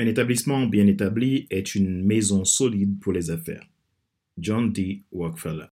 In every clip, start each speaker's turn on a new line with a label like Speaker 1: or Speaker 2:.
Speaker 1: Un établissement bien établi est une maison solide pour les affaires. John D. Rockefeller.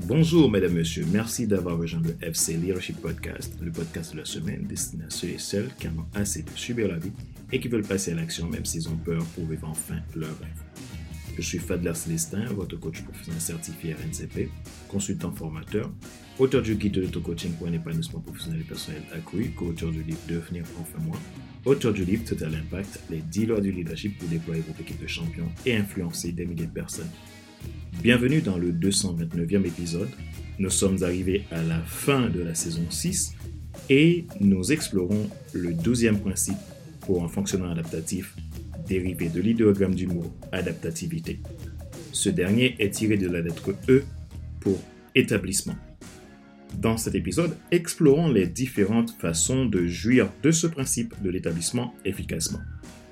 Speaker 1: Bonjour, mesdames, messieurs. Merci d'avoir rejoint le FC Leadership Podcast, le podcast de la semaine destiné à ceux et celles qui en ont assez de subir la vie et qui veulent passer à l'action même s'ils ont peur pour vivre enfin leur rêve. Je suis Fadler Célestin, votre coach professionnel certifié RNCP, consultant formateur, auteur du guide de l'auto-coaching pour un épanouissement professionnel et personnel accru, co-auteur du livre Devenir enfin moi, auteur du livre Total Impact, les 10 lois du leadership pour déployer votre équipe de champions et influencer des milliers de personnes. Bienvenue dans le 229e épisode. Nous sommes arrivés à la fin de la saison 6 et nous explorons le 12e principe pour un fonctionnement adaptatif dérivé de l'idéogramme du mot adaptativité. Ce dernier est tiré de la lettre E pour établissement. Dans cet épisode, explorons les différentes façons de jouir de ce principe de l'établissement efficacement.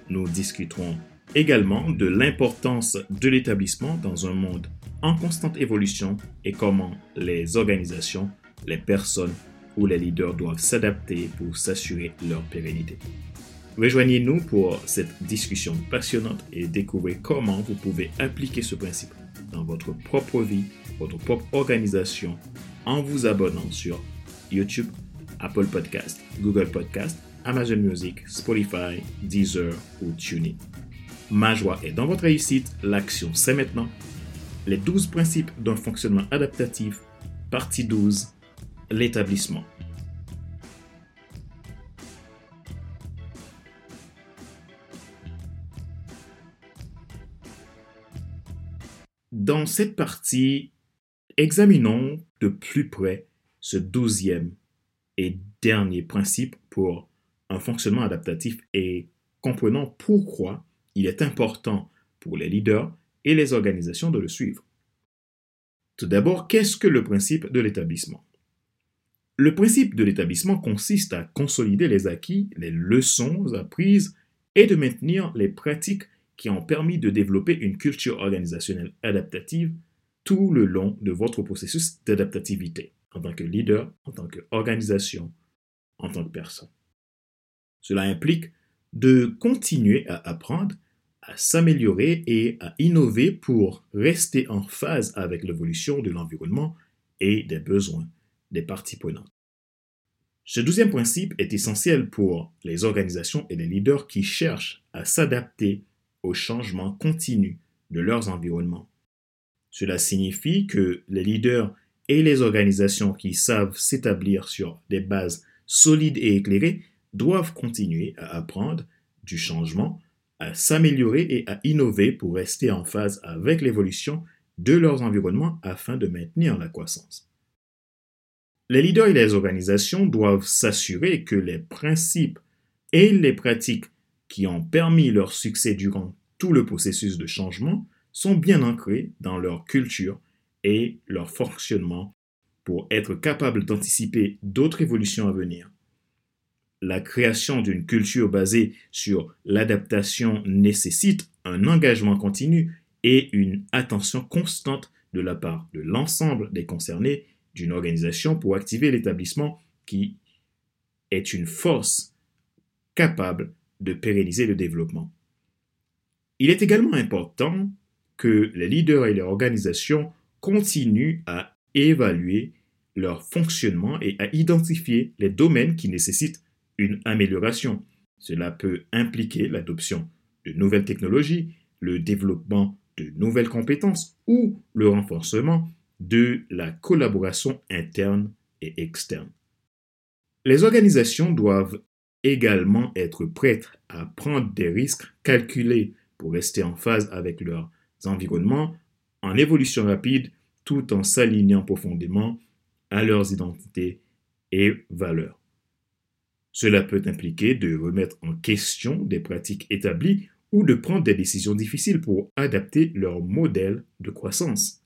Speaker 1: Nous discuterons également de l'importance de l'établissement dans un monde en constante évolution et comment les organisations, les personnes ou les leaders doivent s'adapter pour s'assurer leur pérennité. Rejoignez-nous pour cette discussion passionnante et découvrez comment vous pouvez appliquer ce principe dans votre propre vie, votre propre organisation, en vous abonnant sur YouTube, Apple Podcast, Google Podcast, Amazon Music, Spotify, Deezer ou TuneIn. Ma joie est dans votre réussite, l'action c'est maintenant. Les 12 principes d'un fonctionnement adaptatif, partie 12, l'établissement. Dans cette partie, examinons de plus près ce douzième et dernier principe pour un fonctionnement adaptatif et comprenons pourquoi il est important pour les leaders et les organisations de le suivre. Tout d'abord, qu'est-ce que le principe de l'établissement? Le principe de l'établissement consiste à consolider les acquis, les leçons apprises et de maintenir les pratiques qui ont permis de développer une culture organisationnelle adaptative tout le long de votre processus d'adaptativité en tant que leader, en tant qu'organisation, en tant que personne. Cela implique de continuer à apprendre à s'améliorer et à innover pour rester en phase avec l'évolution de l'environnement et des besoins des parties prenantes. Ce douzième principe est essentiel pour les organisations et les leaders qui cherchent à s'adapter aux changements continus de leurs environnements. Cela signifie que les leaders et les organisations qui savent s'établir sur des bases solides et éclairées doivent continuer à apprendre du changement à s'améliorer et à innover pour rester en phase avec l'évolution de leurs environnements afin de maintenir la croissance. Les leaders et les organisations doivent s'assurer que les principes et les pratiques qui ont permis leur succès durant tout le processus de changement sont bien ancrés dans leur culture et leur fonctionnement pour être capables d'anticiper d'autres évolutions à venir. La création d'une culture basée sur l'adaptation nécessite un engagement continu et une attention constante de la part de l'ensemble des concernés d'une organisation pour activer l'établissement qui est une force capable de pérenniser le développement. Il est également important que les leaders et les organisations continuent à évaluer leur fonctionnement et à identifier les domaines qui nécessitent une amélioration. Cela peut impliquer l'adoption de nouvelles technologies, le développement de nouvelles compétences ou le renforcement de la collaboration interne et externe. Les organisations doivent également être prêtes à prendre des risques calculés pour rester en phase avec leurs environnements en évolution rapide tout en s'alignant profondément à leurs identités et valeurs. Cela peut impliquer de remettre en question des pratiques établies ou de prendre des décisions difficiles pour adapter leur modèle de croissance.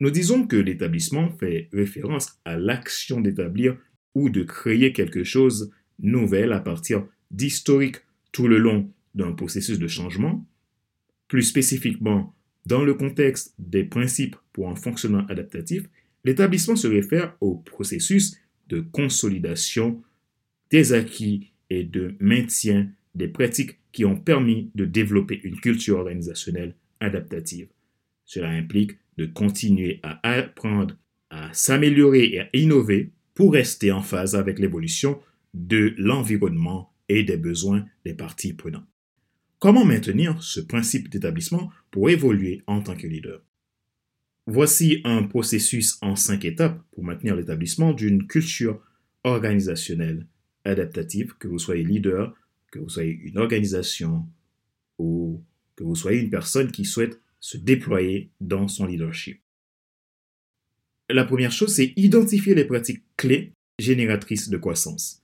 Speaker 1: Nous disons que l'établissement fait référence à l'action d'établir ou de créer quelque chose nouvel à partir d'historique tout le long d'un processus de changement, plus spécifiquement Dans le contexte des principes pour un fonctionnement adaptatif, l'établissement se réfère au processus de consolidation des acquis et de maintien des pratiques qui ont permis de développer une culture organisationnelle adaptative. Cela implique de continuer à apprendre, à s'améliorer et à innover pour rester en phase avec l'évolution de l'environnement et des besoins des parties prenantes. Comment maintenir ce principe d'établissement pour évoluer en tant que leader? Voici un processus en cinq étapes pour maintenir l'établissement d'une culture organisationnelle adaptative, que vous soyez leader, que vous soyez une organisation ou que vous soyez une personne qui souhaite se déployer dans son leadership. La première chose, c'est identifier les pratiques clés génératrices de croissance.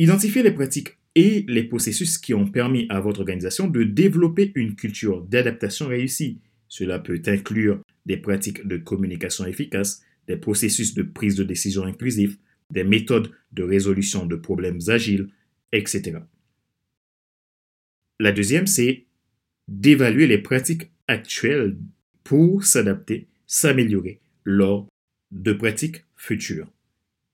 Speaker 1: Identifier les pratiques et les processus qui ont permis à votre organisation de développer une culture d'adaptation réussie. Cela peut inclure des pratiques de communication efficaces, des processus de prise de décision inclusifs, des méthodes de résolution de problèmes agiles, etc. La deuxième, c'est d'évaluer les pratiques actuelles pour s'adapter, s'améliorer lors de pratiques futures.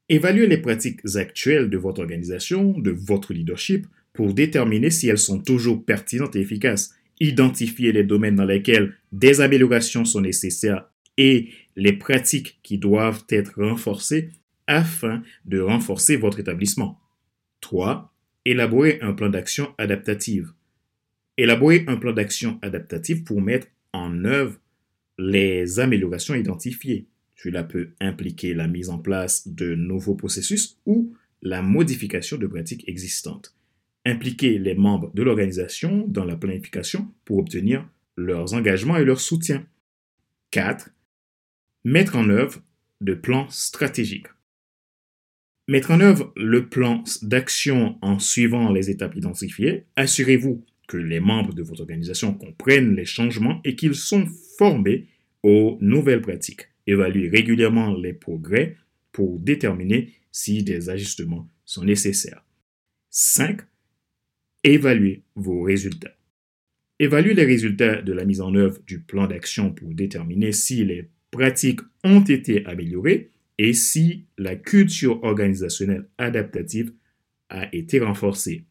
Speaker 1: Évaluez les pratiques actuelles de votre organisation, de votre leadership, pour déterminer si elles sont toujours pertinentes et efficaces. Identifiez les domaines dans lesquels des améliorations sont nécessaires et les pratiques qui doivent être renforcées afin de renforcer votre établissement. 3. Élaborer un plan d'action adaptative. Élaborer un plan d'action adaptative pour mettre en œuvre les améliorations identifiées. Cela peut impliquer la mise en place de nouveaux processus ou la modification de pratiques existantes. Impliquer les membres de l'organisation dans la planification pour obtenir leurs engagements et leur soutien. 4. Mettre en œuvre de plans stratégiques. Mettre en œuvre le plan d'action en suivant les étapes identifiées. Assurez-vous que les membres de votre organisation comprennent les changements et qu'ils sont formés aux nouvelles pratiques. Évaluez régulièrement les progrès pour déterminer si des ajustements sont nécessaires. 5. Évaluez vos résultats. Évaluez les résultats de la mise en œuvre du plan d'action pour déterminer si les pratiques ont été améliorées et si la culture organisationnelle adaptative a été renforcée.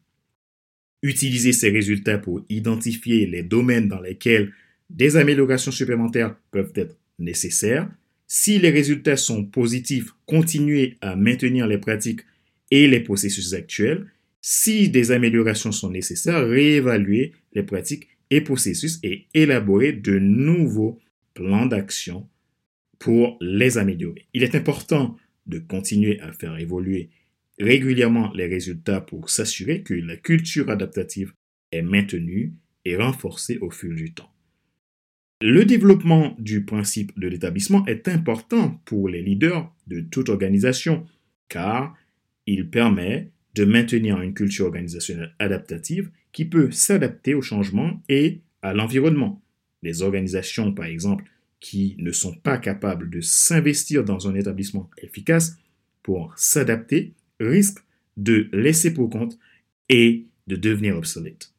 Speaker 1: Utilisez ces résultats pour identifier les domaines dans lesquels des améliorations supplémentaires peuvent être nécessaires. Si les résultats sont positifs, continuez à maintenir les pratiques et les processus actuels. Si des améliorations sont nécessaires, réévaluez les pratiques et processus et élaborez de nouveaux plans d'action pour les améliorer. Il est important de continuer à faire évoluer régulièrement les résultats pour s'assurer que la culture adaptative est maintenue et renforcée au fil du temps. Le développement du principe de l'établissement est important pour les leaders de toute organisation car il permet de maintenir une culture organisationnelle adaptative qui peut s'adapter au changement et à l'environnement. Les organisations, par exemple, qui ne sont pas capables de s'investir dans un établissement efficace pour s'adapter risquent de laisser pour compte et de devenir obsolètes.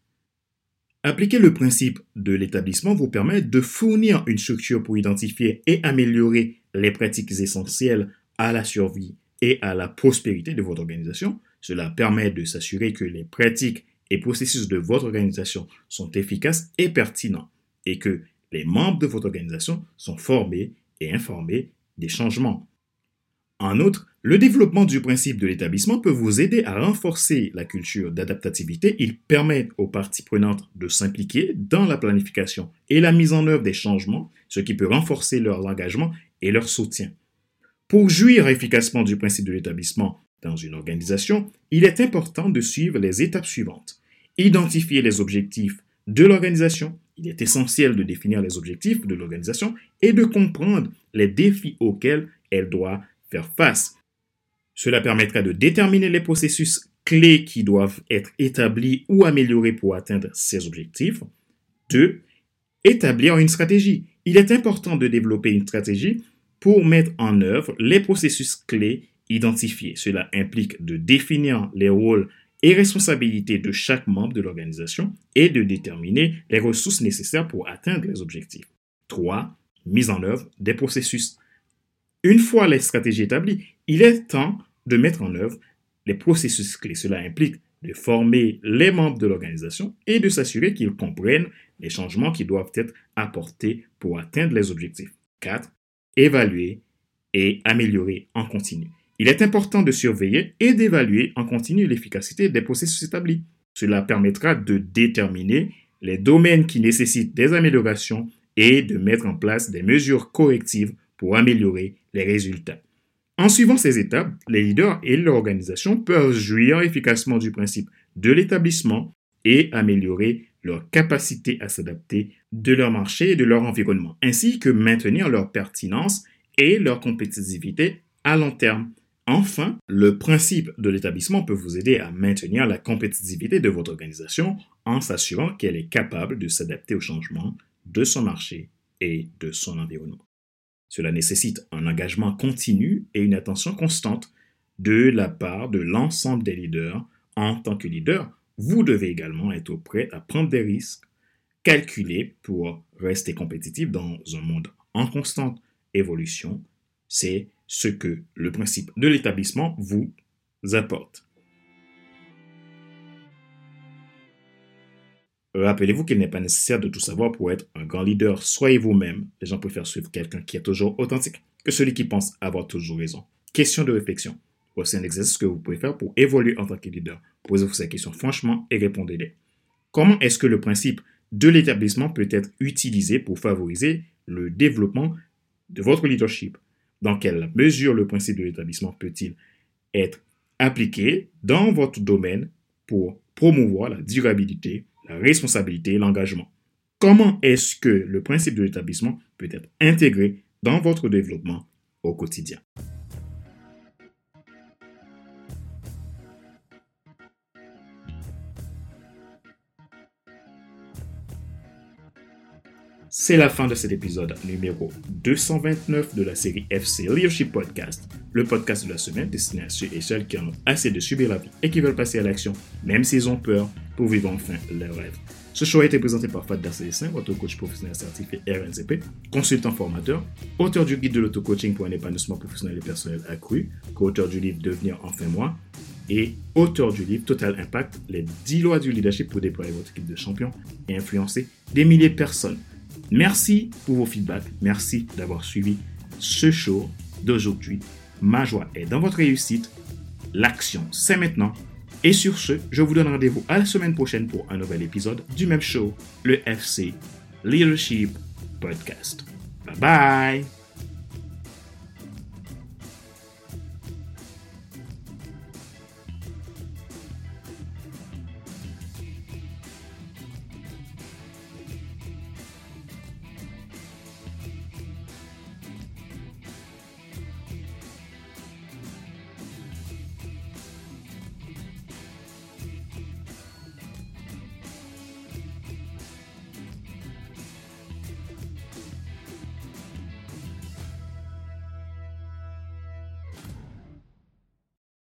Speaker 1: Appliquer le principe de l'établissement vous permet de fournir une structure pour identifier et améliorer les pratiques essentielles à la survie et à la prospérité de votre organisation. Cela permet de s'assurer que les pratiques et processus de votre organisation sont efficaces et pertinents et que les membres de votre organisation sont formés et informés des changements. En outre, le développement du principe de l'établissement peut vous aider à renforcer la culture d'adaptativité. Il permet aux parties prenantes de s'impliquer dans la planification et la mise en œuvre des changements, ce qui peut renforcer leur engagement et leur soutien. Pour jouir efficacement du principe de l'établissement dans une organisation, il est important de suivre les étapes suivantes. Identifier les objectifs de l'organisation, il est essentiel de définir les objectifs de l'organisation et de comprendre les défis auxquels elle doit faire face. Cela permettra de déterminer les processus clés qui doivent être établis ou améliorés pour atteindre ces objectifs. 2. Établir une stratégie. Il est important de développer une stratégie pour mettre en œuvre les processus clés identifiés. Cela implique de définir les rôles et responsabilité de chaque membre de l'organisation est de déterminer les ressources nécessaires pour atteindre les objectifs. 3. Mise en œuvre des processus. Une fois les stratégies établies, il est temps de mettre en œuvre les processus clés. Cela implique de former les membres de l'organisation et de s'assurer qu'ils comprennent les changements qui doivent être apportés pour atteindre les objectifs. 4. Évaluer et améliorer en continu. Il est important de surveiller et d'évaluer en continu l'efficacité des processus établis. Cela permettra de déterminer les domaines qui nécessitent des améliorations et de mettre en place des mesures correctives pour améliorer les résultats. En suivant ces étapes, les leaders et l'organisation peuvent jouir efficacement du principe de l'établissement et améliorer leur capacité à s'adapter de leur marché et de leur environnement, ainsi que maintenir leur pertinence et leur compétitivité à long terme. Enfin, le principe de l'établissement peut vous aider à maintenir la compétitivité de votre organisation en s'assurant qu'elle est capable de s'adapter aux changements de son marché et de son environnement. Cela nécessite un engagement continu et une attention constante de la part de l'ensemble des leaders. En tant que leader, vous devez également être prêt à prendre des risques calculés pour rester compétitif dans un monde en constante évolution. C'est ce que le principe de l'établissement vous apporte. Rappelez-vous qu'il n'est pas nécessaire de tout savoir pour être un grand leader. Soyez vous-même. Les gens préfèrent suivre quelqu'un qui est toujours authentique que celui qui pense avoir toujours raison. Question de réflexion. Voici un exercice que vous pouvez faire pour évoluer en tant que leader? Posez-vous ces questions franchement et répondez-les. Comment est-ce que le principe de l'établissement peut être utilisé pour favoriser le développement de votre leadership? Dans quelle mesure le principe de l'établissement peut-il être appliqué dans votre domaine pour promouvoir la durabilité la responsabilité et l'engagement. Comment est-ce que le principe de l'établissement peut être intégré dans votre développement au quotidien? C'est la fin de cet épisode numéro 229 de la série FC Leadership Podcast, le podcast de la semaine destiné à ceux et celles qui en ont assez de subir la vie et qui veulent passer à l'action, même s'ils ont peur, pour vivre enfin leur rêve. Ce show a été présenté par Fad Darcélessin, votre coach professionnel certifié RNCP, consultant formateur, auteur du guide de l'auto-coaching pour un épanouissement professionnel et personnel accru, co-auteur du livre Devenir enfin moi, et auteur du livre Total Impact, les 10 lois du leadership pour déployer votre équipe de champions et influencer des milliers de personnes. Merci pour vos feedbacks. Merci d'avoir suivi ce show d'aujourd'hui. Ma joie est dans votre réussite. L'action, c'est maintenant. Et sur ce, je vous donne rendez-vous à la semaine prochaine pour un nouvel épisode du même show, le FC Leadership Podcast. Bye bye